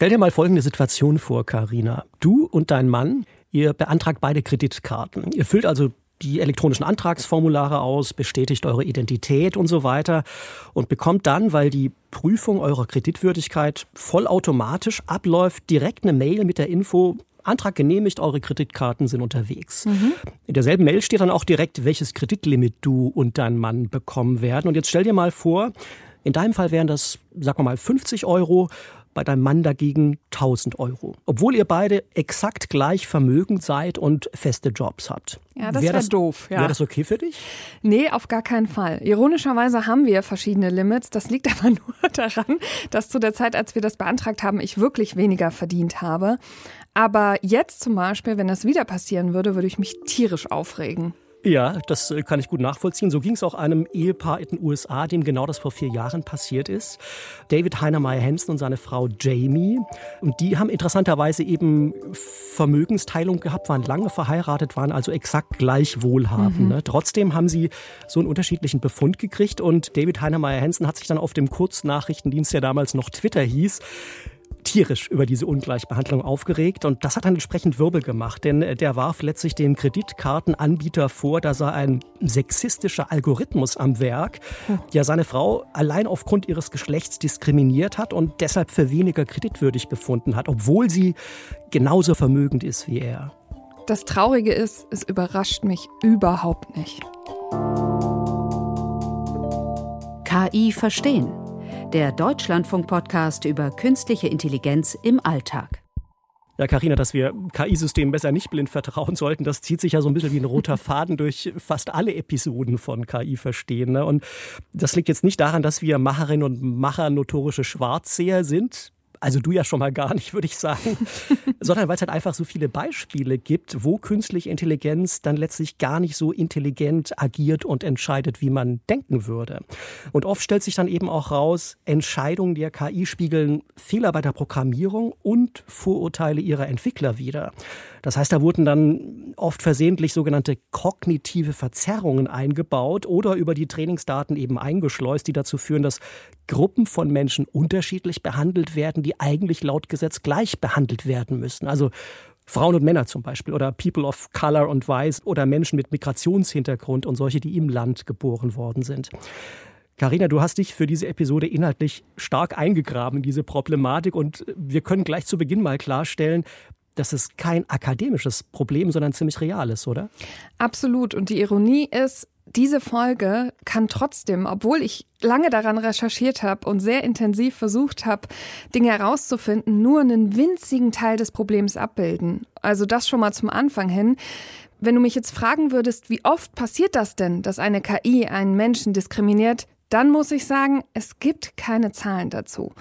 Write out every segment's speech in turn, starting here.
Stell dir mal folgende Situation vor, Karina. Du und dein Mann, ihr beantragt beide Kreditkarten. Ihr füllt also die elektronischen Antragsformulare aus, bestätigt eure Identität und so weiter und bekommt dann, weil die Prüfung eurer Kreditwürdigkeit vollautomatisch abläuft, direkt eine Mail mit der Info, Antrag genehmigt, eure Kreditkarten sind unterwegs. Mhm. In derselben Mail steht dann auch direkt, welches Kreditlimit du und dein Mann bekommen werden. Und jetzt stell dir mal vor, in deinem Fall wären das, sagen wir mal, 50 Euro bei deinem Mann dagegen 1000 Euro. Obwohl ihr beide exakt gleich vermögend seid und feste Jobs habt. Ja, das wäre wär doof. Ja. Wäre das okay für dich? Nee, auf gar keinen Fall. Ironischerweise haben wir verschiedene Limits. Das liegt aber nur daran, dass zu der Zeit, als wir das beantragt haben, ich wirklich weniger verdient habe. Aber jetzt zum Beispiel, wenn das wieder passieren würde, würde ich mich tierisch aufregen. Ja, das äh, kann ich gut nachvollziehen. So ging es auch einem Ehepaar in den USA, dem genau das vor vier Jahren passiert ist. David Heinemeier Hansen und seine Frau Jamie. Und die haben interessanterweise eben Vermögensteilung gehabt, waren lange verheiratet, waren also exakt gleich wohlhabend. Mhm. Ne? Trotzdem haben sie so einen unterschiedlichen Befund gekriegt. Und David Heinemeier Hansen hat sich dann auf dem Kurznachrichtendienst, der damals noch Twitter hieß, tierisch über diese Ungleichbehandlung aufgeregt und das hat dann entsprechend Wirbel gemacht, denn äh, der warf letztlich dem Kreditkartenanbieter vor, da sei ein sexistischer Algorithmus am Werk, der seine Frau allein aufgrund ihres Geschlechts diskriminiert hat und deshalb für weniger kreditwürdig befunden hat, obwohl sie genauso vermögend ist wie er. Das Traurige ist, es überrascht mich überhaupt nicht. KI verstehen der Deutschlandfunk-Podcast über künstliche Intelligenz im Alltag. Ja, Karina, dass wir KI-Systemen besser nicht blind vertrauen sollten, das zieht sich ja so ein bisschen wie ein roter Faden durch fast alle Episoden von KI verstehen. Ne? Und das liegt jetzt nicht daran, dass wir Macherinnen und Macher notorische Schwarzseher sind also du ja schon mal gar nicht, würde ich sagen, sondern weil es halt einfach so viele Beispiele gibt, wo künstliche Intelligenz dann letztlich gar nicht so intelligent agiert und entscheidet, wie man denken würde. Und oft stellt sich dann eben auch raus, Entscheidungen der KI spiegeln Fehler bei der Programmierung und Vorurteile ihrer Entwickler wider. Das heißt, da wurden dann oft versehentlich sogenannte kognitive Verzerrungen eingebaut oder über die Trainingsdaten eben eingeschleust, die dazu führen, dass Gruppen von Menschen unterschiedlich behandelt werden, die eigentlich laut Gesetz gleich behandelt werden müssen. Also Frauen und Männer zum Beispiel oder People of Color und Weiß oder Menschen mit Migrationshintergrund und solche, die im Land geboren worden sind. Carina, du hast dich für diese Episode inhaltlich stark eingegraben in diese Problematik und wir können gleich zu Beginn mal klarstellen, das ist kein akademisches Problem, sondern ziemlich reales, oder? Absolut. Und die Ironie ist, diese Folge kann trotzdem, obwohl ich lange daran recherchiert habe und sehr intensiv versucht habe, Dinge herauszufinden, nur einen winzigen Teil des Problems abbilden. Also das schon mal zum Anfang hin. Wenn du mich jetzt fragen würdest, wie oft passiert das denn, dass eine KI einen Menschen diskriminiert, dann muss ich sagen, es gibt keine Zahlen dazu.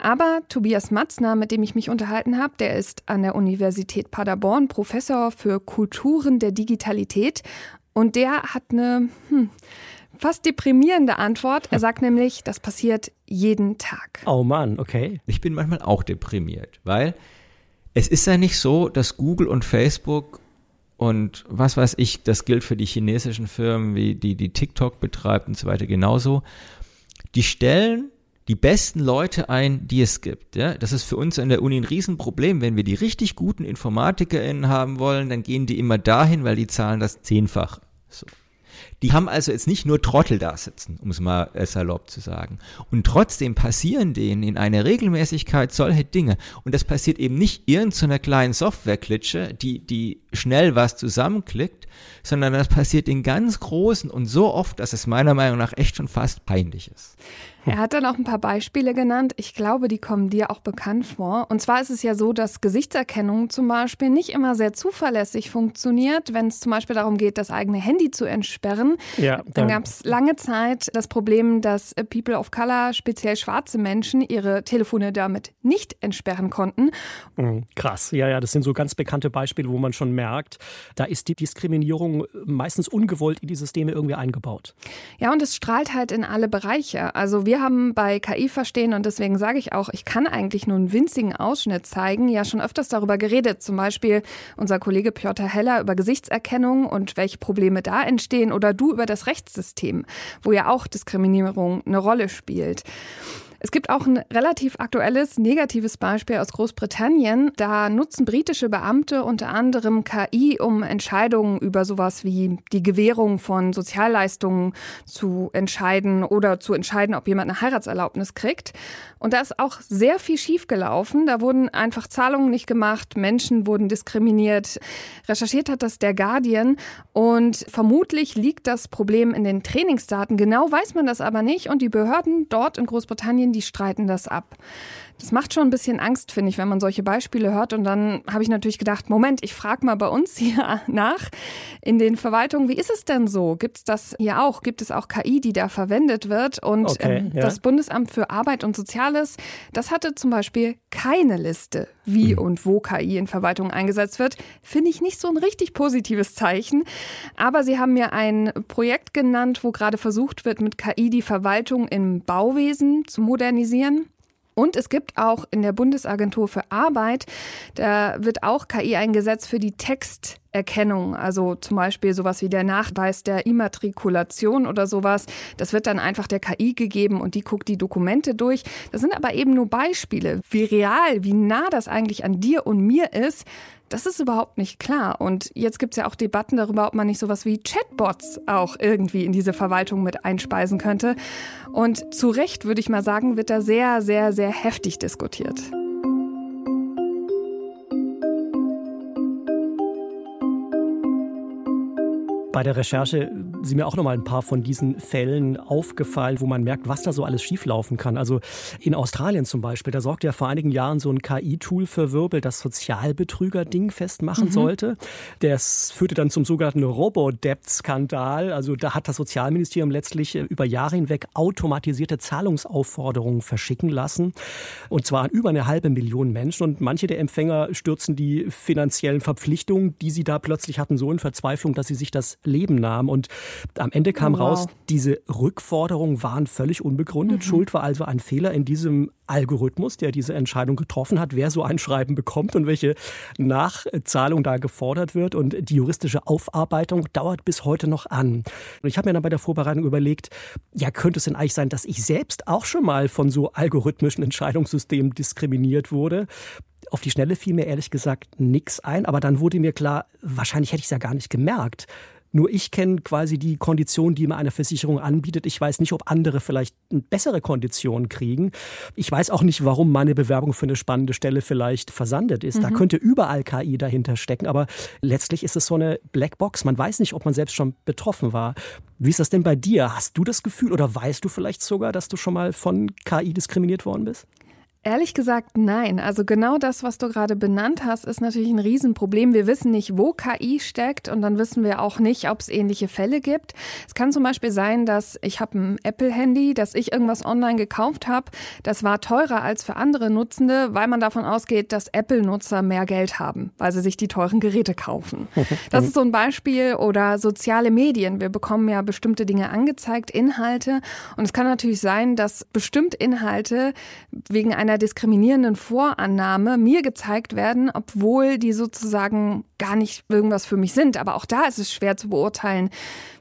Aber Tobias Matzner, mit dem ich mich unterhalten habe, der ist an der Universität Paderborn Professor für Kulturen der Digitalität und der hat eine hm, fast deprimierende Antwort. Er sagt nämlich, das passiert jeden Tag. Oh Mann, okay. Ich bin manchmal auch deprimiert, weil es ist ja nicht so, dass Google und Facebook und was weiß ich, das gilt für die chinesischen Firmen, wie die, die TikTok betreibt und so weiter genauso. Die stellen die besten Leute ein, die es gibt. Ja? Das ist für uns an der Uni ein Riesenproblem. Wenn wir die richtig guten InformatikerInnen haben wollen, dann gehen die immer dahin, weil die zahlen das zehnfach. So. Die haben also jetzt nicht nur Trottel da sitzen, um es mal salopp zu sagen. Und trotzdem passieren denen in einer Regelmäßigkeit solche Dinge. Und das passiert eben nicht irgendeiner kleinen Softwareklitsche, die, die schnell was zusammenklickt, sondern das passiert in ganz großen und so oft, dass es meiner Meinung nach echt schon fast peinlich ist. Er hat dann auch ein paar Beispiele genannt. Ich glaube, die kommen dir auch bekannt vor. Und zwar ist es ja so, dass Gesichtserkennung zum Beispiel nicht immer sehr zuverlässig funktioniert, wenn es zum Beispiel darum geht, das eigene Handy zu entsperren. Ja, dann gab es lange Zeit das Problem, dass People of Color, speziell schwarze Menschen, ihre Telefone damit nicht entsperren konnten. Mhm, krass, ja, ja, das sind so ganz bekannte Beispiele, wo man schon merkt, da ist die Diskriminierung meistens ungewollt in die Systeme irgendwie eingebaut. Ja, und es strahlt halt in alle Bereiche. Also wir haben bei KI verstehen und deswegen sage ich auch, ich kann eigentlich nur einen winzigen Ausschnitt zeigen, ja schon öfters darüber geredet. Zum Beispiel unser Kollege Piotr Heller über Gesichtserkennung und welche Probleme da entstehen oder du über das Rechtssystem, wo ja auch Diskriminierung eine Rolle spielt. Es gibt auch ein relativ aktuelles negatives Beispiel aus Großbritannien. Da nutzen britische Beamte unter anderem KI, um Entscheidungen über sowas wie die Gewährung von Sozialleistungen zu entscheiden oder zu entscheiden, ob jemand eine Heiratserlaubnis kriegt. Und da ist auch sehr viel schiefgelaufen. Da wurden einfach Zahlungen nicht gemacht, Menschen wurden diskriminiert. Recherchiert hat das der Guardian und vermutlich liegt das Problem in den Trainingsdaten. Genau weiß man das aber nicht und die Behörden dort in Großbritannien, die streiten das ab. Das macht schon ein bisschen Angst, finde ich, wenn man solche Beispiele hört. Und dann habe ich natürlich gedacht, Moment, ich frage mal bei uns hier nach in den Verwaltungen, wie ist es denn so? Gibt es das hier auch? Gibt es auch KI, die da verwendet wird? Und okay, ähm, ja. das Bundesamt für Arbeit und Soziales, das hatte zum Beispiel keine Liste, wie mhm. und wo KI in Verwaltungen eingesetzt wird. Finde ich nicht so ein richtig positives Zeichen. Aber sie haben mir ein Projekt genannt, wo gerade versucht wird, mit KI die Verwaltung im Bauwesen zu modernisieren. Und es gibt auch in der Bundesagentur für Arbeit, da wird auch KI eingesetzt für die Texterkennung. Also zum Beispiel sowas wie der Nachweis der Immatrikulation oder sowas. Das wird dann einfach der KI gegeben und die guckt die Dokumente durch. Das sind aber eben nur Beispiele. Wie real, wie nah das eigentlich an dir und mir ist, das ist überhaupt nicht klar. Und jetzt gibt es ja auch Debatten darüber, ob man nicht sowas wie Chatbots auch irgendwie in diese Verwaltung mit einspeisen könnte. Und zu Recht, würde ich mal sagen, wird da sehr, sehr, sehr heftig diskutiert. Bei der Recherche sind mir auch noch mal ein paar von diesen Fällen aufgefallen, wo man merkt, was da so alles schieflaufen kann. Also in Australien zum Beispiel, da sorgte ja vor einigen Jahren so ein KI-Tool für Wirbel, das Sozialbetrüger-Ding festmachen mhm. sollte. Das führte dann zum sogenannten Robo-Debt-Skandal. Also da hat das Sozialministerium letztlich äh, über Jahre hinweg automatisierte Zahlungsaufforderungen verschicken lassen. Und zwar an über eine halbe Million Menschen. Und manche der Empfänger stürzen die finanziellen Verpflichtungen, die sie da plötzlich hatten, so in Verzweiflung, dass sie sich das Leben nahmen. Und am Ende kam wow. raus, diese Rückforderungen waren völlig unbegründet. Mhm. Schuld war also ein Fehler in diesem Algorithmus, der diese Entscheidung getroffen hat, wer so ein Schreiben bekommt und welche Nachzahlung da gefordert wird. Und die juristische Aufarbeitung dauert bis heute noch an. Und ich habe mir dann bei der Vorbereitung überlegt, ja, könnte es denn eigentlich sein, dass ich selbst auch schon mal von so algorithmischen Entscheidungssystemen diskriminiert wurde? Auf die Schnelle fiel mir ehrlich gesagt nichts ein, aber dann wurde mir klar, wahrscheinlich hätte ich es ja gar nicht gemerkt. Nur ich kenne quasi die Konditionen, die mir eine Versicherung anbietet. Ich weiß nicht, ob andere vielleicht bessere Konditionen kriegen. Ich weiß auch nicht, warum meine Bewerbung für eine spannende Stelle vielleicht versandet ist. Mhm. Da könnte überall KI dahinter stecken, aber letztlich ist es so eine Blackbox. Man weiß nicht, ob man selbst schon betroffen war. Wie ist das denn bei dir? Hast du das Gefühl oder weißt du vielleicht sogar, dass du schon mal von KI diskriminiert worden bist? Ehrlich gesagt, nein. Also genau das, was du gerade benannt hast, ist natürlich ein Riesenproblem. Wir wissen nicht, wo KI steckt und dann wissen wir auch nicht, ob es ähnliche Fälle gibt. Es kann zum Beispiel sein, dass ich habe ein Apple-Handy, dass ich irgendwas online gekauft habe. Das war teurer als für andere Nutzende, weil man davon ausgeht, dass Apple-Nutzer mehr Geld haben, weil sie sich die teuren Geräte kaufen. Das ist so ein Beispiel. Oder soziale Medien. Wir bekommen ja bestimmte Dinge angezeigt, Inhalte. Und es kann natürlich sein, dass bestimmt Inhalte wegen einer einer diskriminierenden Vorannahme mir gezeigt werden, obwohl die sozusagen gar nicht irgendwas für mich sind. Aber auch da ist es schwer zu beurteilen,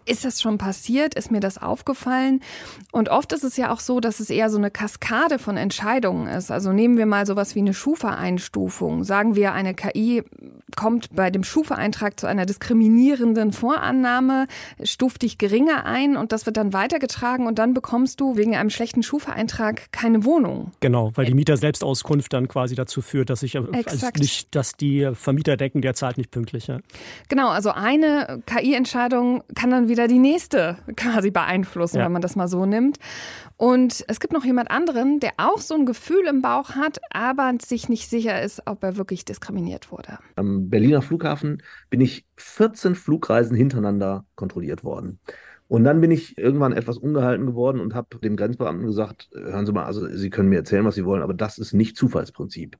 ist das schon passiert? Ist mir das aufgefallen? Und oft ist es ja auch so, dass es eher so eine Kaskade von Entscheidungen ist. Also nehmen wir mal sowas wie eine Schufa-Einstufung. Sagen wir, eine KI kommt bei dem Schufa-Eintrag zu einer diskriminierenden Vorannahme, stuft dich geringer ein und das wird dann weitergetragen und dann bekommst du wegen einem schlechten Schufa-Eintrag keine Wohnung. Genau, weil die Mieter-Selbstauskunft dann quasi dazu führt, dass ich also nicht, dass die Vermieter denken, der zahlt nicht pünktlich. Ja. Genau, also eine KI-Entscheidung kann dann wieder wieder die nächste quasi beeinflussen, ja. wenn man das mal so nimmt. Und es gibt noch jemand anderen, der auch so ein Gefühl im Bauch hat, aber sich nicht sicher ist, ob er wirklich diskriminiert wurde. Am Berliner Flughafen bin ich 14 Flugreisen hintereinander kontrolliert worden. Und dann bin ich irgendwann etwas ungehalten geworden und habe dem Grenzbeamten gesagt, hören Sie mal, also Sie können mir erzählen, was Sie wollen, aber das ist nicht Zufallsprinzip.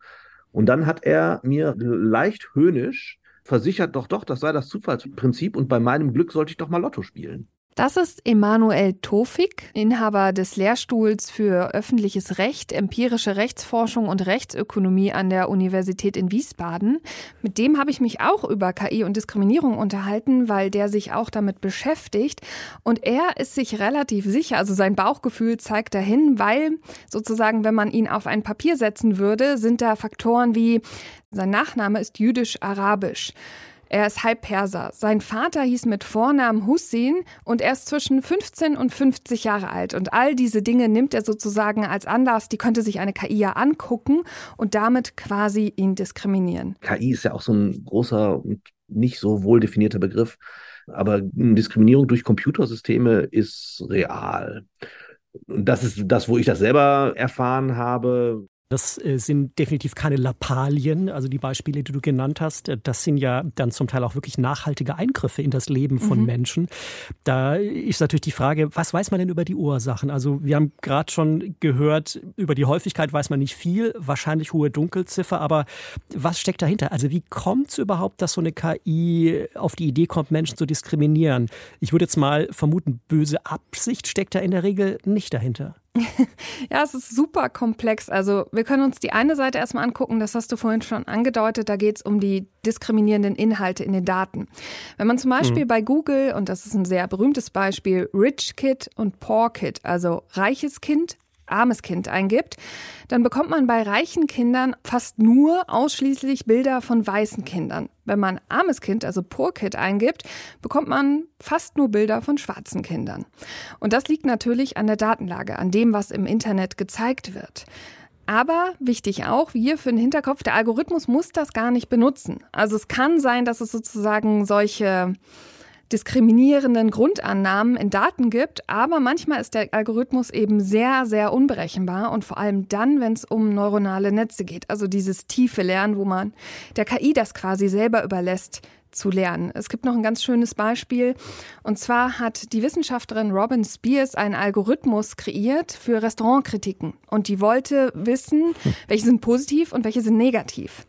Und dann hat er mir leicht höhnisch versichert, doch, doch, das sei das Zufallsprinzip und bei meinem Glück sollte ich doch mal Lotto spielen. Das ist Emanuel Tofik, Inhaber des Lehrstuhls für öffentliches Recht, empirische Rechtsforschung und Rechtsökonomie an der Universität in Wiesbaden. Mit dem habe ich mich auch über KI und Diskriminierung unterhalten, weil der sich auch damit beschäftigt. Und er ist sich relativ sicher, also sein Bauchgefühl zeigt dahin, weil sozusagen, wenn man ihn auf ein Papier setzen würde, sind da Faktoren wie sein Nachname ist jüdisch-arabisch. Er ist halb Perser. Sein Vater hieß mit Vornamen Hussein und er ist zwischen 15 und 50 Jahre alt. Und all diese Dinge nimmt er sozusagen als Anlass, die könnte sich eine KI ja angucken und damit quasi ihn diskriminieren. KI ist ja auch so ein großer und nicht so wohl definierter Begriff. Aber Diskriminierung durch Computersysteme ist real. Das ist das, wo ich das selber erfahren habe. Das äh, sind definitiv keine Lappalien. Also die Beispiele, die du genannt hast, äh, das sind ja dann zum Teil auch wirklich nachhaltige Eingriffe in das Leben von mhm. Menschen. Da ist natürlich die Frage, was weiß man denn über die Ursachen? Also wir haben gerade schon gehört, über die Häufigkeit weiß man nicht viel, wahrscheinlich hohe Dunkelziffer, aber was steckt dahinter? Also wie kommt es überhaupt, dass so eine KI auf die Idee kommt, Menschen zu diskriminieren? Ich würde jetzt mal vermuten, böse Absicht steckt da in der Regel nicht dahinter. ja, es ist super komplex. Also wir können uns die eine Seite erstmal angucken, das hast du vorhin schon angedeutet, da geht es um die diskriminierenden Inhalte in den Daten. Wenn man zum Beispiel mhm. bei Google, und das ist ein sehr berühmtes Beispiel, Rich Kid und Poor Kid, also reiches Kind, armes Kind eingibt, dann bekommt man bei reichen Kindern fast nur ausschließlich Bilder von weißen Kindern. Wenn man armes Kind, also Poor Kid eingibt, bekommt man fast nur Bilder von schwarzen Kindern. Und das liegt natürlich an der Datenlage, an dem, was im Internet gezeigt wird. Aber wichtig auch, wir für den Hinterkopf, der Algorithmus muss das gar nicht benutzen. Also es kann sein, dass es sozusagen solche diskriminierenden Grundannahmen in Daten gibt, aber manchmal ist der Algorithmus eben sehr, sehr unberechenbar und vor allem dann, wenn es um neuronale Netze geht, also dieses tiefe Lernen, wo man der KI das quasi selber überlässt, zu lernen. Es gibt noch ein ganz schönes Beispiel. Und zwar hat die Wissenschaftlerin Robin Spears einen Algorithmus kreiert für Restaurantkritiken. Und die wollte wissen, welche sind positiv und welche sind negativ.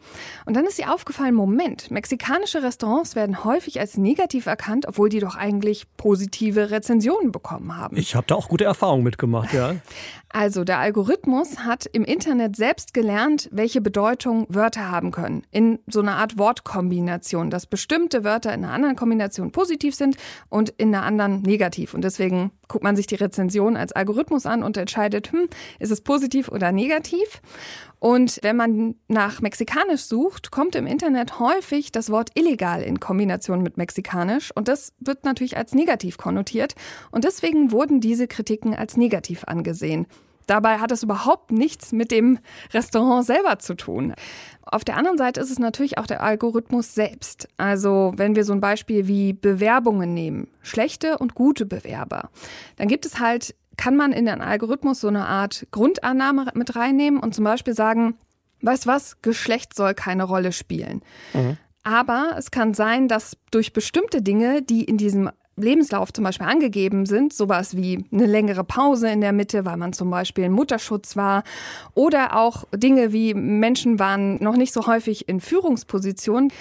Und dann ist ihr aufgefallen, Moment, mexikanische Restaurants werden häufig als negativ erkannt, obwohl die doch eigentlich positive Rezensionen bekommen haben. Ich habe da auch gute Erfahrungen mitgemacht, ja. Also der Algorithmus hat im Internet selbst gelernt, welche Bedeutung Wörter haben können. In so einer Art Wortkombination, dass bestimmte Wörter in einer anderen Kombination positiv sind und in einer anderen negativ. Und deswegen guckt man sich die Rezension als Algorithmus an und entscheidet, hm, ist es positiv oder negativ. Und wenn man nach Mexikanisch sucht, kommt im Internet häufig das Wort illegal in Kombination mit Mexikanisch. Und das wird natürlich als negativ konnotiert. Und deswegen wurden diese Kritiken als negativ angesehen. Dabei hat es überhaupt nichts mit dem Restaurant selber zu tun. Auf der anderen Seite ist es natürlich auch der Algorithmus selbst. Also wenn wir so ein Beispiel wie Bewerbungen nehmen, schlechte und gute Bewerber, dann gibt es halt kann man in den Algorithmus so eine Art Grundannahme mit reinnehmen und zum Beispiel sagen, weißt was, Geschlecht soll keine Rolle spielen. Mhm. Aber es kann sein, dass durch bestimmte Dinge, die in diesem Lebenslauf zum Beispiel angegeben sind, sowas wie eine längere Pause in der Mitte, weil man zum Beispiel in Mutterschutz war, oder auch Dinge wie Menschen waren noch nicht so häufig in Führungspositionen.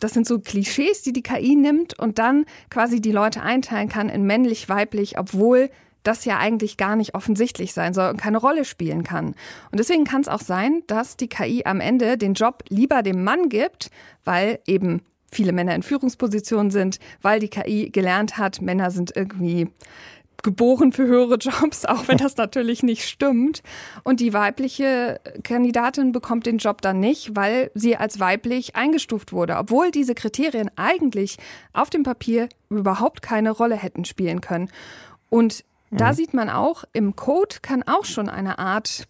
Das sind so Klischees, die die KI nimmt und dann quasi die Leute einteilen kann in männlich, weiblich, obwohl das ja eigentlich gar nicht offensichtlich sein soll und keine Rolle spielen kann. Und deswegen kann es auch sein, dass die KI am Ende den Job lieber dem Mann gibt, weil eben viele Männer in Führungspositionen sind, weil die KI gelernt hat, Männer sind irgendwie geboren für höhere Jobs, auch wenn das natürlich nicht stimmt. Und die weibliche Kandidatin bekommt den Job dann nicht, weil sie als weiblich eingestuft wurde, obwohl diese Kriterien eigentlich auf dem Papier überhaupt keine Rolle hätten spielen können. Und da mhm. sieht man auch, im Code kann auch schon eine Art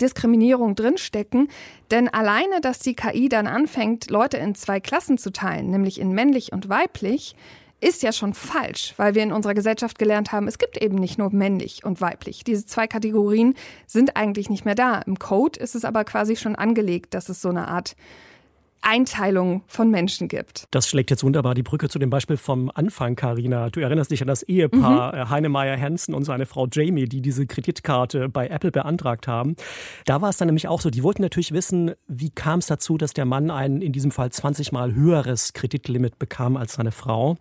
Diskriminierung drinstecken, denn alleine, dass die KI dann anfängt, Leute in zwei Klassen zu teilen, nämlich in männlich und weiblich, ist ja schon falsch, weil wir in unserer Gesellschaft gelernt haben, es gibt eben nicht nur männlich und weiblich. Diese zwei Kategorien sind eigentlich nicht mehr da. Im Code ist es aber quasi schon angelegt, dass es so eine Art Einteilung von Menschen gibt. Das schlägt jetzt wunderbar die Brücke zu dem Beispiel vom Anfang, Karina. Du erinnerst dich an das Ehepaar mhm. Äh, Heinemeier Hansen und seine Frau Jamie, die diese Kreditkarte bei Apple beantragt haben. Da war es dann nämlich auch so, die wollten natürlich wissen, wie kam es dazu, dass der Mann ein in diesem Fall 20 mal höheres Kreditlimit bekam als seine Frau.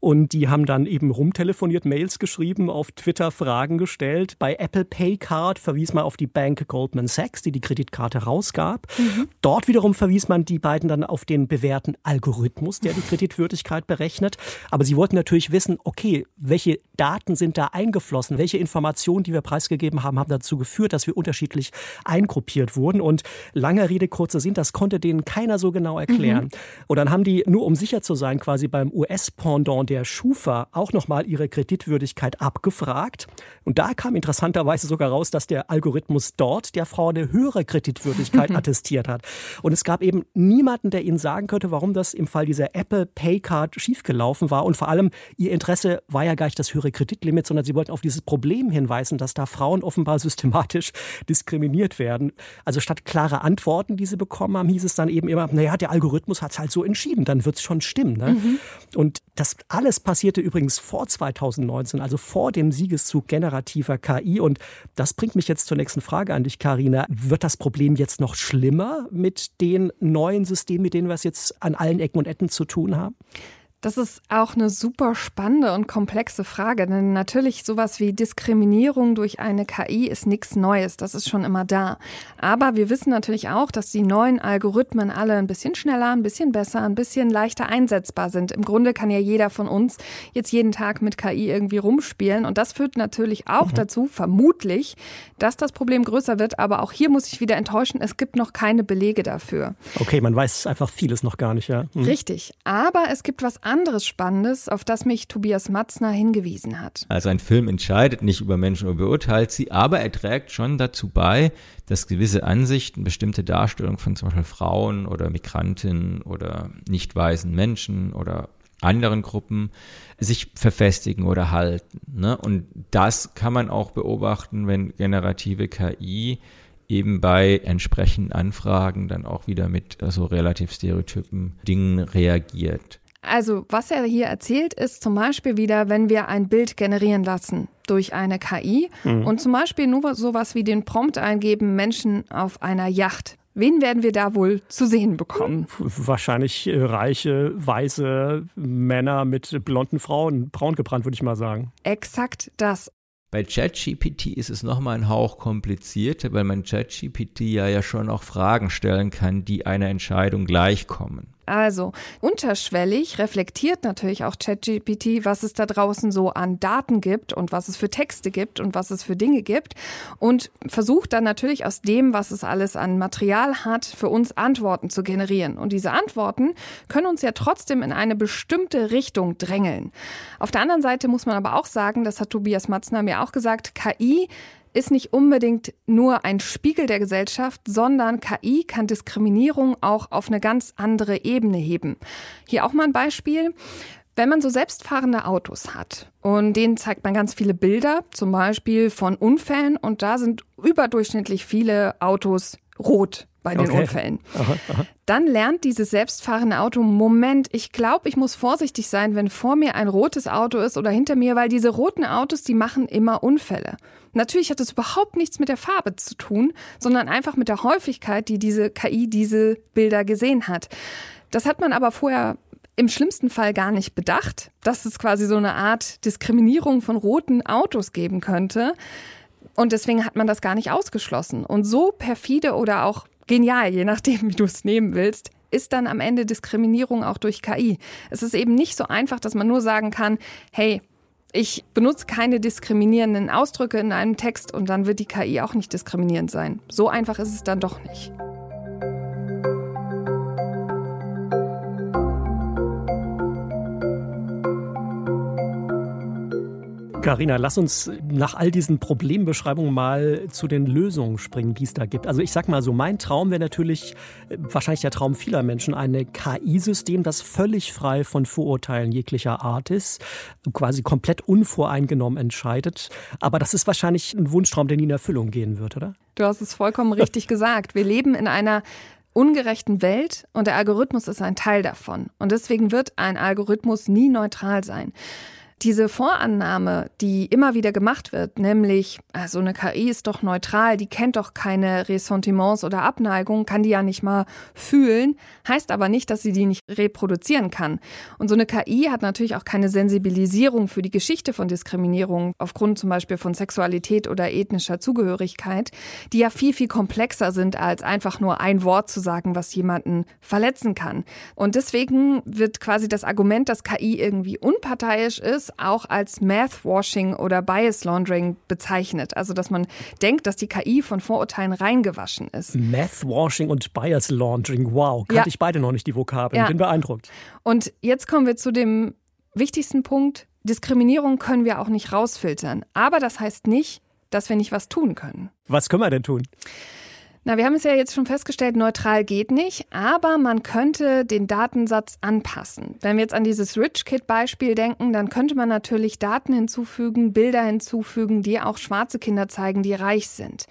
Und die haben dann eben rumtelefoniert, Mails geschrieben, auf Twitter Fragen gestellt. Bei Apple Pay Card verwies man auf die Bank Goldman Sachs, die die Kreditkarte rausgab. Mhm. Dort wiederum verwies man die beiden dann auf den bewährten Algorithmus, der die Kreditwürdigkeit berechnet. Aber sie wollten natürlich wissen, okay, welche Daten sind da eingeflossen? Welche Informationen, die wir preisgegeben haben, haben dazu geführt, dass wir unterschiedlich eingruppiert wurden? Und lange Rede, kurzer Sinn, das konnte denen keiner so genau erklären. Mhm. Und dann haben die, nur um sicher zu sein, quasi beim US-Pendant der Schufa auch nochmal ihre Kreditwürdigkeit abgefragt. Und da kam interessanterweise sogar raus, dass der Algorithmus dort der Frau eine höhere Kreditwürdigkeit attestiert hat. Und es gab eben niemanden, der ihnen sagen könnte, warum das im Fall dieser Apple Pay Card schiefgelaufen war. Und vor allem, ihr Interesse war ja gar nicht das höhere Kreditlimit, sondern sie wollten auf dieses Problem hinweisen, dass da Frauen offenbar systematisch diskriminiert werden. Also statt klare Antworten, die sie bekommen haben, hieß es dann eben immer, naja, der Algorithmus hat es halt so entschieden, dann wird es schon stimmen. Ne? Mhm. Und das alles passierte übrigens vor 2019, also vor dem Siegeszug generativer KI. Und das bringt mich jetzt zur nächsten Frage an dich, Karina. Wird das Problem jetzt noch schlimmer mit den neuen Systemen, mit denen wir es jetzt an allen Ecken und Enden zu tun haben? Das ist auch eine super spannende und komplexe Frage, denn natürlich sowas wie Diskriminierung durch eine KI ist nichts Neues, das ist schon immer da. Aber wir wissen natürlich auch, dass die neuen Algorithmen alle ein bisschen schneller, ein bisschen besser, ein bisschen leichter einsetzbar sind. Im Grunde kann ja jeder von uns jetzt jeden Tag mit KI irgendwie rumspielen und das führt natürlich auch mhm. dazu, vermutlich, dass das Problem größer wird. Aber auch hier muss ich wieder enttäuschen, es gibt noch keine Belege dafür. Okay, man weiß einfach vieles noch gar nicht, ja. Mhm. Richtig. Aber es gibt was anderes Spannendes, auf das mich Tobias Matzner hingewiesen hat. Also ein Film entscheidet nicht über Menschen oder beurteilt sie, aber er trägt schon dazu bei, dass gewisse Ansichten, bestimmte Darstellungen von zum Beispiel Frauen oder Migrantinnen oder nicht weißen Menschen oder anderen Gruppen sich verfestigen oder halten. Ne? Und das kann man auch beobachten, wenn generative KI eben bei entsprechenden Anfragen dann auch wieder mit so also relativ stereotypen Dingen reagiert. Also, was er hier erzählt, ist zum Beispiel wieder, wenn wir ein Bild generieren lassen durch eine KI mhm. und zum Beispiel nur sowas wie den Prompt eingeben, Menschen auf einer Yacht. Wen werden wir da wohl zu sehen bekommen? Wahrscheinlich äh, reiche, weiße Männer mit blonden Frauen, braun gebrannt, würde ich mal sagen. Exakt das. Bei ChatGPT ist es nochmal ein Hauch komplizierter, weil man ChatGPT ja, ja schon auch Fragen stellen kann, die einer Entscheidung gleichkommen. Also unterschwellig reflektiert natürlich auch ChatGPT, was es da draußen so an Daten gibt und was es für Texte gibt und was es für Dinge gibt und versucht dann natürlich aus dem, was es alles an Material hat, für uns Antworten zu generieren. Und diese Antworten können uns ja trotzdem in eine bestimmte Richtung drängeln. Auf der anderen Seite muss man aber auch sagen, das hat Tobias Matzner mir auch gesagt, KI ist nicht unbedingt nur ein Spiegel der Gesellschaft, sondern KI kann Diskriminierung auch auf eine ganz andere Ebene heben. Hier auch mal ein Beispiel. Wenn man so selbstfahrende Autos hat und denen zeigt man ganz viele Bilder, zum Beispiel von Unfällen, und da sind überdurchschnittlich viele Autos rot bei den okay. Unfällen. Aha, aha. Dann lernt dieses selbstfahrende Auto, Moment, ich glaube, ich muss vorsichtig sein, wenn vor mir ein rotes Auto ist oder hinter mir, weil diese roten Autos, die machen immer Unfälle. Natürlich hat das überhaupt nichts mit der Farbe zu tun, sondern einfach mit der Häufigkeit, die diese KI diese Bilder gesehen hat. Das hat man aber vorher im schlimmsten Fall gar nicht bedacht, dass es quasi so eine Art Diskriminierung von roten Autos geben könnte. Und deswegen hat man das gar nicht ausgeschlossen. Und so perfide oder auch genial, je nachdem, wie du es nehmen willst, ist dann am Ende Diskriminierung auch durch KI. Es ist eben nicht so einfach, dass man nur sagen kann, hey, ich benutze keine diskriminierenden Ausdrücke in einem Text und dann wird die KI auch nicht diskriminierend sein. So einfach ist es dann doch nicht. Carina, lass uns nach all diesen Problembeschreibungen mal zu den Lösungen springen, die es da gibt. Also ich sag mal so, mein Traum wäre natürlich äh, wahrscheinlich der Traum vieler Menschen, ein KI-System, das völlig frei von Vorurteilen jeglicher Art ist, quasi komplett unvoreingenommen entscheidet. Aber das ist wahrscheinlich ein Wunschtraum, der nie in Erfüllung gehen wird, oder? Du hast es vollkommen richtig gesagt. Wir leben in einer ungerechten Welt und der Algorithmus ist ein Teil davon. Und deswegen wird ein Algorithmus nie neutral sein diese Vorannahme, die immer wieder gemacht wird, nämlich, also eine KI ist doch neutral, die kennt doch keine Ressentiments oder Abneigung, kann die ja nicht mal fühlen, heißt aber nicht, dass sie die nicht reproduzieren kann. Und so eine KI hat natürlich auch keine Sensibilisierung für die Geschichte von Diskriminierung aufgrund zum Beispiel von Sexualität oder ethnischer Zugehörigkeit, die ja viel, viel komplexer sind, als einfach nur ein Wort zu sagen, was jemanden verletzen kann. Und deswegen wird quasi das Argument, dass KI irgendwie unparteiisch ist, auch als Math-Washing oder Bias-Laundering bezeichnet. Also, dass man denkt, dass die KI von Vorurteilen reingewaschen ist. Math-Washing und Bias-Laundering, wow, kannte ja. ich beide noch nicht, die Vokabeln. Ja. Bin beeindruckt. Und jetzt kommen wir zu dem wichtigsten Punkt. Diskriminierung können wir auch nicht rausfiltern. Aber das heißt nicht, dass wir nicht was tun können. Was können wir denn tun? Na, wir haben es ja jetzt schon festgestellt, neutral geht nicht, aber man könnte den Datensatz anpassen. Wenn wir jetzt an dieses Rich Kid Beispiel denken, dann könnte man natürlich Daten hinzufügen, Bilder hinzufügen, die auch schwarze Kinder zeigen, die reich sind.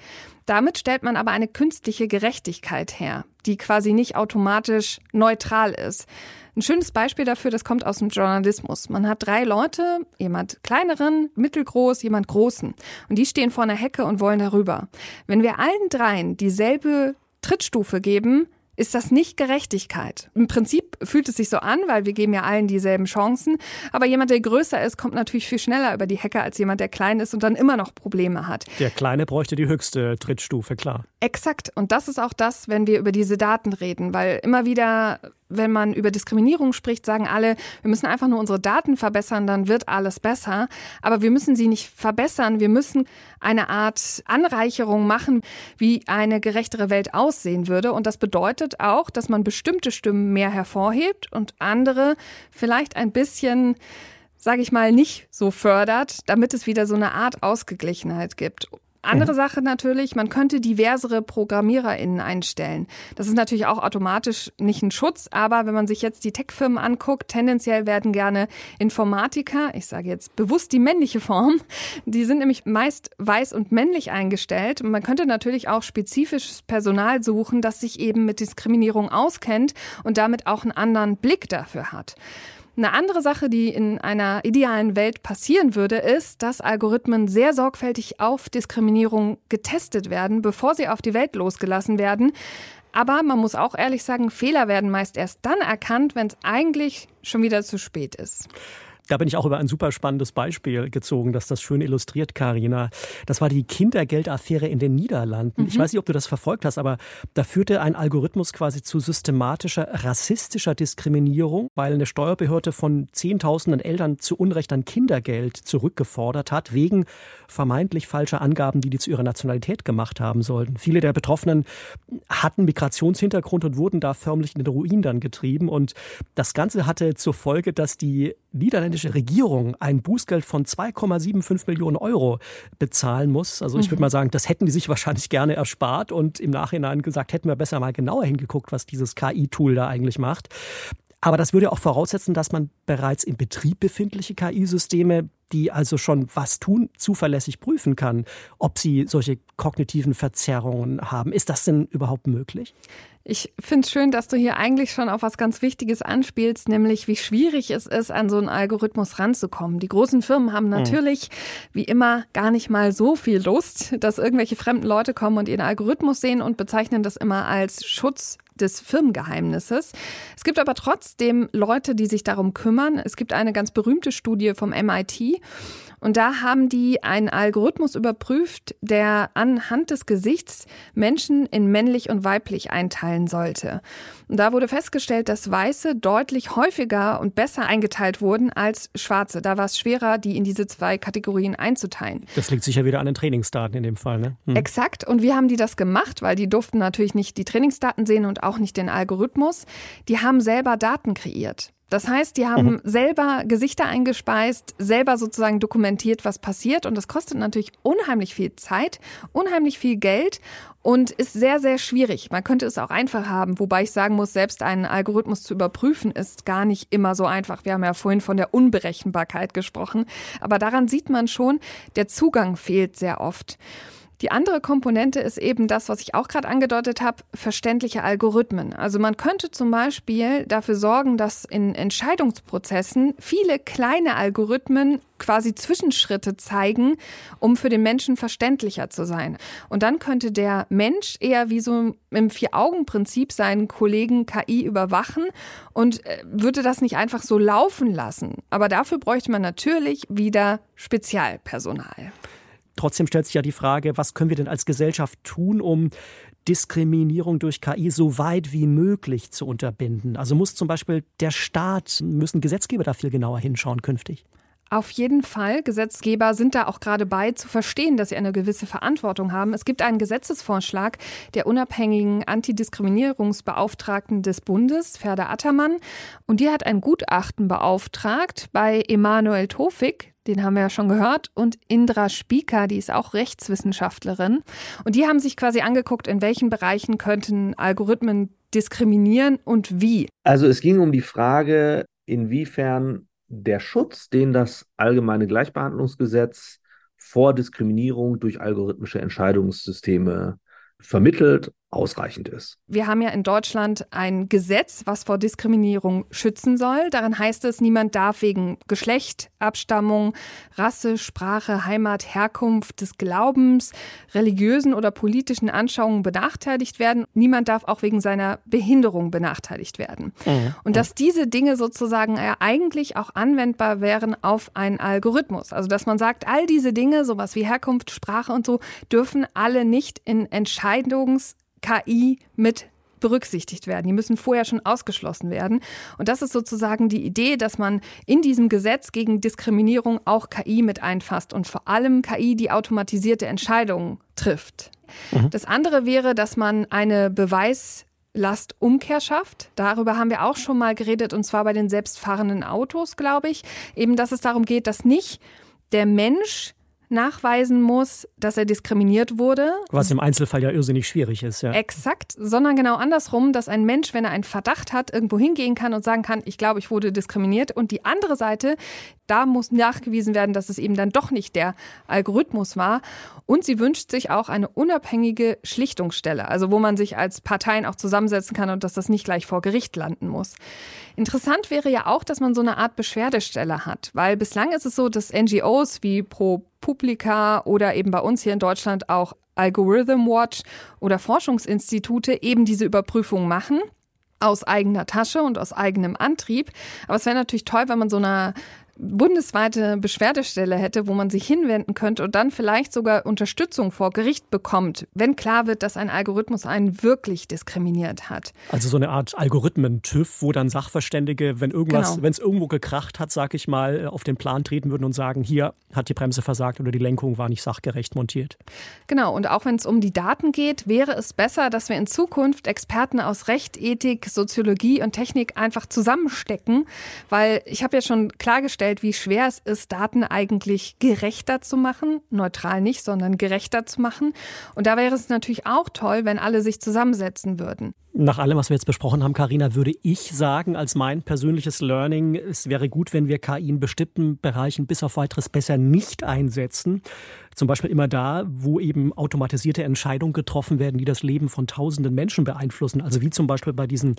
Damit stellt man aber eine künstliche Gerechtigkeit her, die quasi nicht automatisch neutral ist. Ein schönes Beispiel dafür, das kommt aus dem Journalismus. Man hat drei Leute, jemand kleineren, mittelgroß, jemand großen. Und die stehen vor einer Hecke und wollen darüber. Wenn wir allen dreien dieselbe Trittstufe geben, ist das nicht Gerechtigkeit. Im Prinzip fühlt es sich so an, weil wir geben ja allen dieselben Chancen. Aber jemand, der größer ist, kommt natürlich viel schneller über die Hecke als jemand, der klein ist und dann immer noch Probleme hat. Der Kleine bräuchte die höchste Trittstufe, klar. Exakt. Und das ist auch das, wenn wir über diese Daten reden, weil immer wieder wenn man über Diskriminierung spricht, sagen alle, wir müssen einfach nur unsere Daten verbessern, dann wird alles besser. Aber wir müssen sie nicht verbessern. Wir müssen eine Art Anreicherung machen, wie eine gerechtere Welt aussehen würde. Und das bedeutet auch, dass man bestimmte Stimmen mehr hervorhebt und andere vielleicht ein bisschen sage ich mal, nicht so fördert, damit es wieder so eine Art Ausgeglichenheit gibt. Andere. Sache natürlich, man könnte diversere ProgrammiererInnen einstellen. Das ist natürlich auch automatisch nicht ein Schutz, aber wenn man sich jetzt die Tech-Firmen anguckt, tendenziell werden gerne Informatiker, ich sage jetzt bewusst die männliche Form, die sind nämlich meist weiß und männlich eingestellt. Und man könnte natürlich auch spezifisches Personal suchen, das sich eben mit Diskriminierung auskennt und damit auch einen anderen Blick dafür hat. Eine andere Sache, die in einer idealen Welt passieren würde, ist, dass Algorithmen sehr sorgfältig auf Diskriminierung getestet werden, bevor sie auf die Welt losgelassen werden. Aber man muss auch ehrlich sagen, Fehler werden meist erst dann erkannt, wenn es eigentlich schon wieder zu spät ist. Da bin ich auch über ein super spannendes Beispiel gezogen, das das schön illustriert, Karina. Das war die Kindergeldaffäre in den Niederlanden. Mhm. Ich weiß nicht, ob du das verfolgt hast, aber da führte ein Algorithmus quasi zu systematischer rassistischer Diskriminierung, weil eine Steuerbehörde von Zehntausenden Eltern zu Unrecht an Kindergeld zurückgefordert hat, wegen vermeintlich falscher Angaben, die die zu ihrer Nationalität gemacht haben sollten. Viele der Betroffenen hatten Migrationshintergrund und wurden da förmlich in den Ruin dann getrieben. Und das Ganze hatte zur Folge, dass die niederländische Regierung ein Bußgeld von 2,75 Millionen Euro bezahlen muss. Also ich würde mhm. mal sagen, das hätten die sich wahrscheinlich gerne erspart und im Nachhinein gesagt, hätten wir besser mal genauer hingeguckt, was dieses KI-Tool da eigentlich macht. Aber das würde auch voraussetzen, dass man bereits im Betrieb befindliche KI-Systeme, die also schon was tun, zuverlässig prüfen kann, ob sie solche kognitiven Verzerrungen haben. Ist das denn überhaupt möglich? Ich finde es schön, dass du hier eigentlich schon auf was ganz Wichtiges anspielst, nämlich wie schwierig es ist, an so einen Algorithmus ranzukommen. Die großen Firmen haben mhm. natürlich, mhm. wie immer, gar nicht mal so viel Lust, dass irgendwelche fremden Leute kommen und ihren Algorithmus sehen und bezeichnen das immer als Schutz des Firmengeheimnisses. Es gibt aber trotzdem Leute, die sich darum kümmern. Es gibt eine ganz berühmte Studie vom MIT und da haben die einen Algorithmus überprüft, der anhand des Gesichts Menschen in männlich und weiblich einteilen sollte. Und da wurde festgestellt, dass Weiße deutlich häufiger und besser eingeteilt wurden als Schwarze. Da war es schwerer, die in diese zwei Kategorien einzuteilen. Das liegt sicher wieder an den Trainingsdaten in dem Fall, ne? Hm. Exakt. Und wie haben die das gemacht? Weil die durften natürlich nicht die Trainingsdaten sehen und auch nicht den Algorithmus. Die haben selber Daten kreiert. Das heißt, die haben mhm. selber Gesichter eingespeist, selber sozusagen dokumentiert, was passiert. Und das kostet natürlich unheimlich viel Zeit, unheimlich viel Geld und ist sehr, sehr schwierig. Man könnte es auch einfach haben, wobei ich sagen muss, selbst einen Algorithmus zu überprüfen, ist gar nicht immer so einfach. Wir haben ja vorhin von der Unberechenbarkeit gesprochen. Aber daran sieht man schon, der Zugang fehlt sehr oft. Die andere Komponente ist eben das, was ich auch gerade angedeutet habe, verständliche Algorithmen. Also man könnte zum Beispiel dafür sorgen, dass in Entscheidungsprozessen viele kleine Algorithmen quasi Zwischenschritte zeigen, um für den Menschen verständlicher zu sein. Und dann könnte der Mensch eher wie so im Vier-Augen-Prinzip seinen Kollegen KI überwachen und äh, würde das nicht einfach so laufen lassen. Aber dafür bräuchte man natürlich wieder Spezialpersonal. Trotzdem stellt sich ja die Frage, was können wir denn als Gesellschaft tun, um Diskriminierung durch KI so weit wie möglich zu unterbinden? Also muss zum Beispiel der Staat, müssen Gesetzgeber da viel genauer hinschauen künftig? Auf jeden Fall. Gesetzgeber sind da auch gerade bei, zu verstehen, dass sie eine gewisse Verantwortung haben. Es gibt einen Gesetzesvorschlag der unabhängigen Antidiskriminierungsbeauftragten des Bundes, Ferda Attermann. Und die hat ein Gutachten beauftragt bei Emanuel Tofik, den haben wir ja schon gehört, und Indra Spieker, die ist auch Rechtswissenschaftlerin. Und die haben sich quasi angeguckt, in welchen Bereichen könnten Algorithmen diskriminieren und wie. Also es ging um die Frage, inwiefern der Schutz, den das allgemeine Gleichbehandlungsgesetz vor Diskriminierung durch algorithmische Entscheidungssysteme vermittelt, ausreichend ist. Wir haben ja in Deutschland ein Gesetz, was vor Diskriminierung schützen soll. Darin heißt es, niemand darf wegen Geschlecht, Abstammung, Rasse, Sprache, Heimat, Herkunft, des Glaubens, religiösen oder politischen Anschauungen benachteiligt werden. Niemand darf auch wegen seiner Behinderung benachteiligt werden. Mhm. Und dass diese Dinge sozusagen eigentlich auch anwendbar wären auf einen Algorithmus. Also dass man sagt, all diese Dinge, sowas wie Herkunft, Sprache und so, dürfen alle nicht in Entscheidungs KI mit berücksichtigt werden. Die müssen vorher schon ausgeschlossen werden. Und das ist sozusagen die Idee, dass man in diesem Gesetz gegen Diskriminierung auch KI mit einfasst und vor allem KI, die automatisierte Entscheidungen trifft. Mhm. Das andere wäre, dass man eine Beweislastumkehr schafft. Darüber haben wir auch schon mal geredet, und zwar bei den selbstfahrenden Autos, glaube ich. Eben, dass es darum geht, dass nicht der Mensch nachweisen muss, dass er diskriminiert wurde. Was im Einzelfall ja irrsinnig schwierig ist, ja. Exakt, sondern genau andersrum, dass ein Mensch, wenn er einen Verdacht hat, irgendwo hingehen kann und sagen kann, ich glaube, ich wurde diskriminiert. Und die andere Seite, da muss nachgewiesen werden, dass es eben dann doch nicht der Algorithmus war. Und sie wünscht sich auch eine unabhängige Schlichtungsstelle, also wo man sich als Parteien auch zusammensetzen kann und dass das nicht gleich vor Gericht landen muss. Interessant wäre ja auch, dass man so eine Art Beschwerdestelle hat, weil bislang ist es so, dass NGOs wie Pro Publica oder eben bei uns hier in Deutschland auch Algorithm Watch oder Forschungsinstitute eben diese Überprüfung machen aus eigener Tasche und aus eigenem Antrieb. Aber es wäre natürlich toll, wenn man so einer bundesweite Beschwerdestelle hätte, wo man sich hinwenden könnte und dann vielleicht sogar Unterstützung vor Gericht bekommt, wenn klar wird, dass ein Algorithmus einen wirklich diskriminiert hat. Also so eine Art Algorithmen-TÜV, wo dann Sachverständige, wenn irgendwas, genau. wenn es irgendwo gekracht hat, sag ich mal, auf den Plan treten würden und sagen, hier hat die Bremse versagt oder die Lenkung war nicht sachgerecht montiert. Genau, und auch wenn es um die Daten geht, wäre es besser, dass wir in Zukunft Experten aus Recht, Ethik, Soziologie und Technik einfach zusammenstecken, weil ich habe ja schon klargestellt, festgestellt, wie schwer es ist, Daten eigentlich gerechter zu machen. Neutral nicht, sondern gerechter zu machen. Und da wäre es natürlich auch toll, wenn alle sich zusammensetzen würden. Nach allem, was wir jetzt besprochen haben, Karina, würde ich sagen, als mein persönliches Learning, es wäre gut, wenn wir KI in bestimmten Bereichen bis auf weiteres besser nicht einsetzen. Zum Beispiel immer da, wo eben automatisierte Entscheidungen getroffen werden, die das Leben von tausenden Menschen beeinflussen. Also wie zum Beispiel bei diesen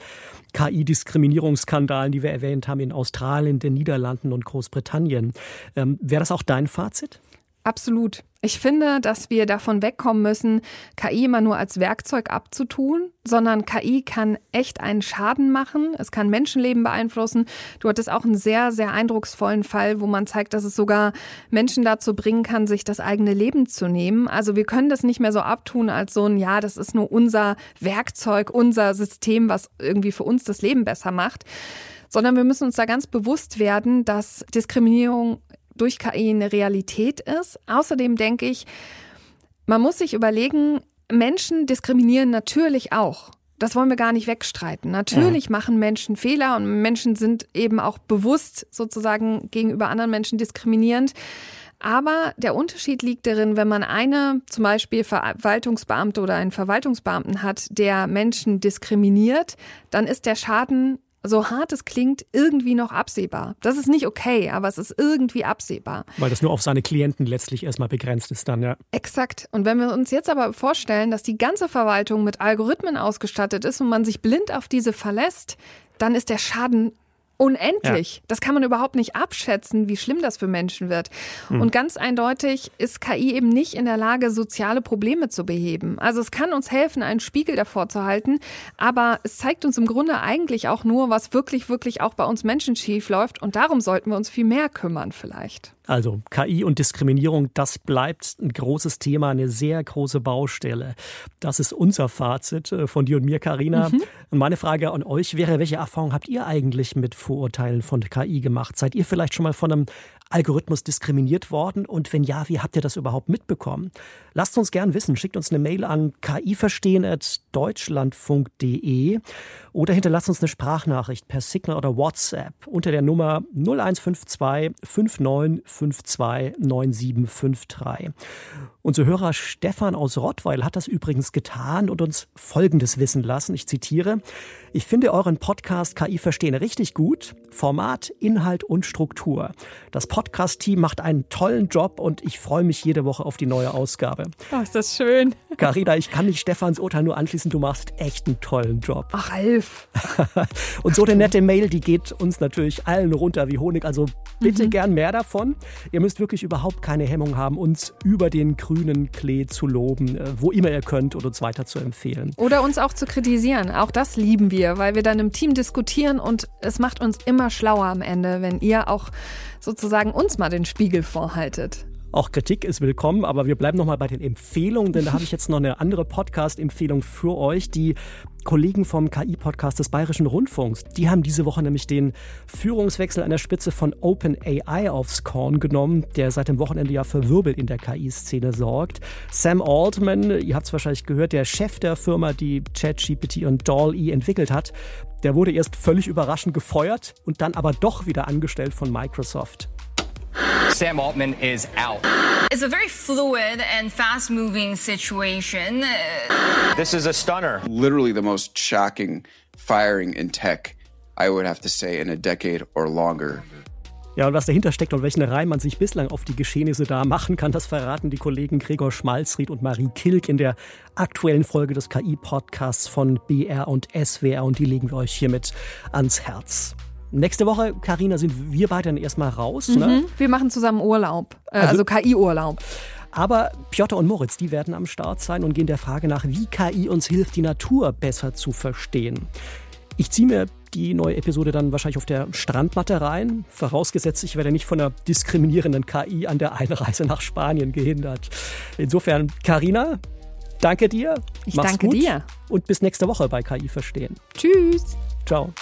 KI-Diskriminierungsskandalen, die wir erwähnt haben in Australien, den Niederlanden und Großbritannien. Ähm, Wäre das auch dein Fazit? Absolut. Ich finde, dass wir davon wegkommen müssen, KI immer nur als Werkzeug abzutun, sondern KI kann echt einen Schaden machen. Es kann Menschenleben beeinflussen. Du hattest auch einen sehr, sehr eindrucksvollen Fall, wo man zeigt, dass es sogar Menschen dazu bringen kann, sich das eigene Leben zu nehmen. Also wir können das nicht mehr so abtun als so ein, ja, das ist nur unser Werkzeug, unser System, was irgendwie für uns das Leben besser macht sondern wir müssen uns da ganz bewusst werden, dass Diskriminierung durch KI eine Realität ist. Außerdem denke ich, man muss sich überlegen, Menschen diskriminieren natürlich auch. Das wollen wir gar nicht wegstreiten. Natürlich ja. machen Menschen Fehler und Menschen sind eben auch bewusst sozusagen gegenüber anderen Menschen diskriminierend. Aber der Unterschied liegt darin, wenn man eine zum Beispiel Verwaltungsbeamte oder einen Verwaltungsbeamten hat, der Menschen diskriminiert, dann ist der Schaden so hart es klingt, irgendwie noch absehbar. Das ist nicht okay, aber es ist irgendwie absehbar. Weil das nur auf seine Klienten letztlich erstmal begrenzt ist dann, ja. Exakt. Und wenn wir uns jetzt aber vorstellen, dass die ganze Verwaltung mit Algorithmen ausgestattet ist und man sich blind auf diese verlässt, dann ist der Schaden unendlich. Ja. Das kann man überhaupt nicht abschätzen, wie schlimm das für Menschen wird. Mhm. Und ganz eindeutig ist KI eben nicht in der Lage, soziale Probleme zu beheben. Also es kann uns helfen, einen Spiegel davor zu halten, aber es zeigt uns im Grunde eigentlich auch nur, was wirklich, wirklich auch bei uns Menschen schief läuft. Und darum sollten wir uns viel mehr kümmern vielleicht. Also KI und Diskriminierung, das bleibt ein großes Thema, eine sehr große Baustelle. Das ist unser Fazit äh, von dir und mir, Karina. Mhm. Und meine Frage an euch wäre, welche Erfahrungen habt ihr eigentlich mit Vorurteilen von KI gemacht? Seid ihr vielleicht schon mal von einem Algorithmus diskriminiert worden? Und wenn ja, wie habt ihr das überhaupt mitbekommen? Lasst uns gern wissen. Schickt uns eine Mail an kiverstehen.deutschlandfunk.de oder hinterlasst uns eine Sprachnachricht per Signal oder WhatsApp unter der Nummer 0152 5952 9753. Unser Hörer Stefan aus Rottweil hat das übrigens getan und uns Folgendes wissen lassen. Ich zitiere. Ich finde euren Podcast KI Verstehen richtig gut. Format, Inhalt und Struktur. Das Podcast-Team macht einen tollen Job und ich freue mich jede Woche auf die neue Ausgabe. Oh, ist das schön. Carina, ich kann nicht Stefans Urteil nur anschließen. Du machst echt einen tollen Job. Ach, Alf. und so eine nette Mail, die geht uns natürlich allen runter wie Honig. Also bitte mhm. gern mehr davon. Ihr müsst wirklich überhaupt keine Hemmung haben, uns über den grünen Klee zu loben, äh, wo immer ihr könnt und uns weiter zu empfehlen. Oder uns auch zu kritisieren. Auch das lieben wir, weil wir dann im Team diskutieren und es macht uns immer schlauer am Ende, wenn ihr auch sozusagen uns mal den Spiegel vorhaltet. Auch Kritik ist willkommen, aber wir bleiben nochmal bei den Empfehlungen, denn da habe ich jetzt noch eine andere Podcast-Empfehlung für euch. Die Kollegen vom KI-Podcast des Bayerischen Rundfunks, die haben diese Woche nämlich den Führungswechsel an der Spitze von OpenAI aufs Korn genommen, der seit dem Wochenende ja für Wirbel in der KI-Szene sorgt. Sam Altman, ihr habt es wahrscheinlich gehört, der Chef der Firma, die ChatGPT und DALL-E entwickelt hat, der wurde erst völlig überraschend gefeuert und dann aber doch wieder angestellt von Microsoft. Sam Altman is out. It's a very fluid and fast moving situation. This is a stunner. Literally the most shocking firing in tech, I would have to say, in a decade or longer. Ja, und was dahinter steckt und welchen Reim man sich bislang auf die Geschehnisse da machen kann, das verraten die Kollegen Gregor Schmalzried und Marie Kilk in der aktuellen Folge des KI-Podcasts von BR und SWR und die legen wir euch hiermit ans Herz. Nächste Woche, Karina, sind wir beide dann erstmal raus. Ne? Mhm. Ne? Wir machen zusammen Urlaub, äh, also, also KI-Urlaub. Aber Piotr und Moritz, die werden am Start sein und gehen der Frage nach, wie KI uns hilft, die Natur besser zu verstehen. Ich ziehe mir die neue Episode dann wahrscheinlich auf der Strandmatte rein, vorausgesetzt, ich werde nicht von einer diskriminierenden KI an der Einreise nach Spanien gehindert. Insofern, Karina, danke dir. Ich Mach's danke gut dir. Und bis nächste Woche bei KI Verstehen. Tschüss. Ciao.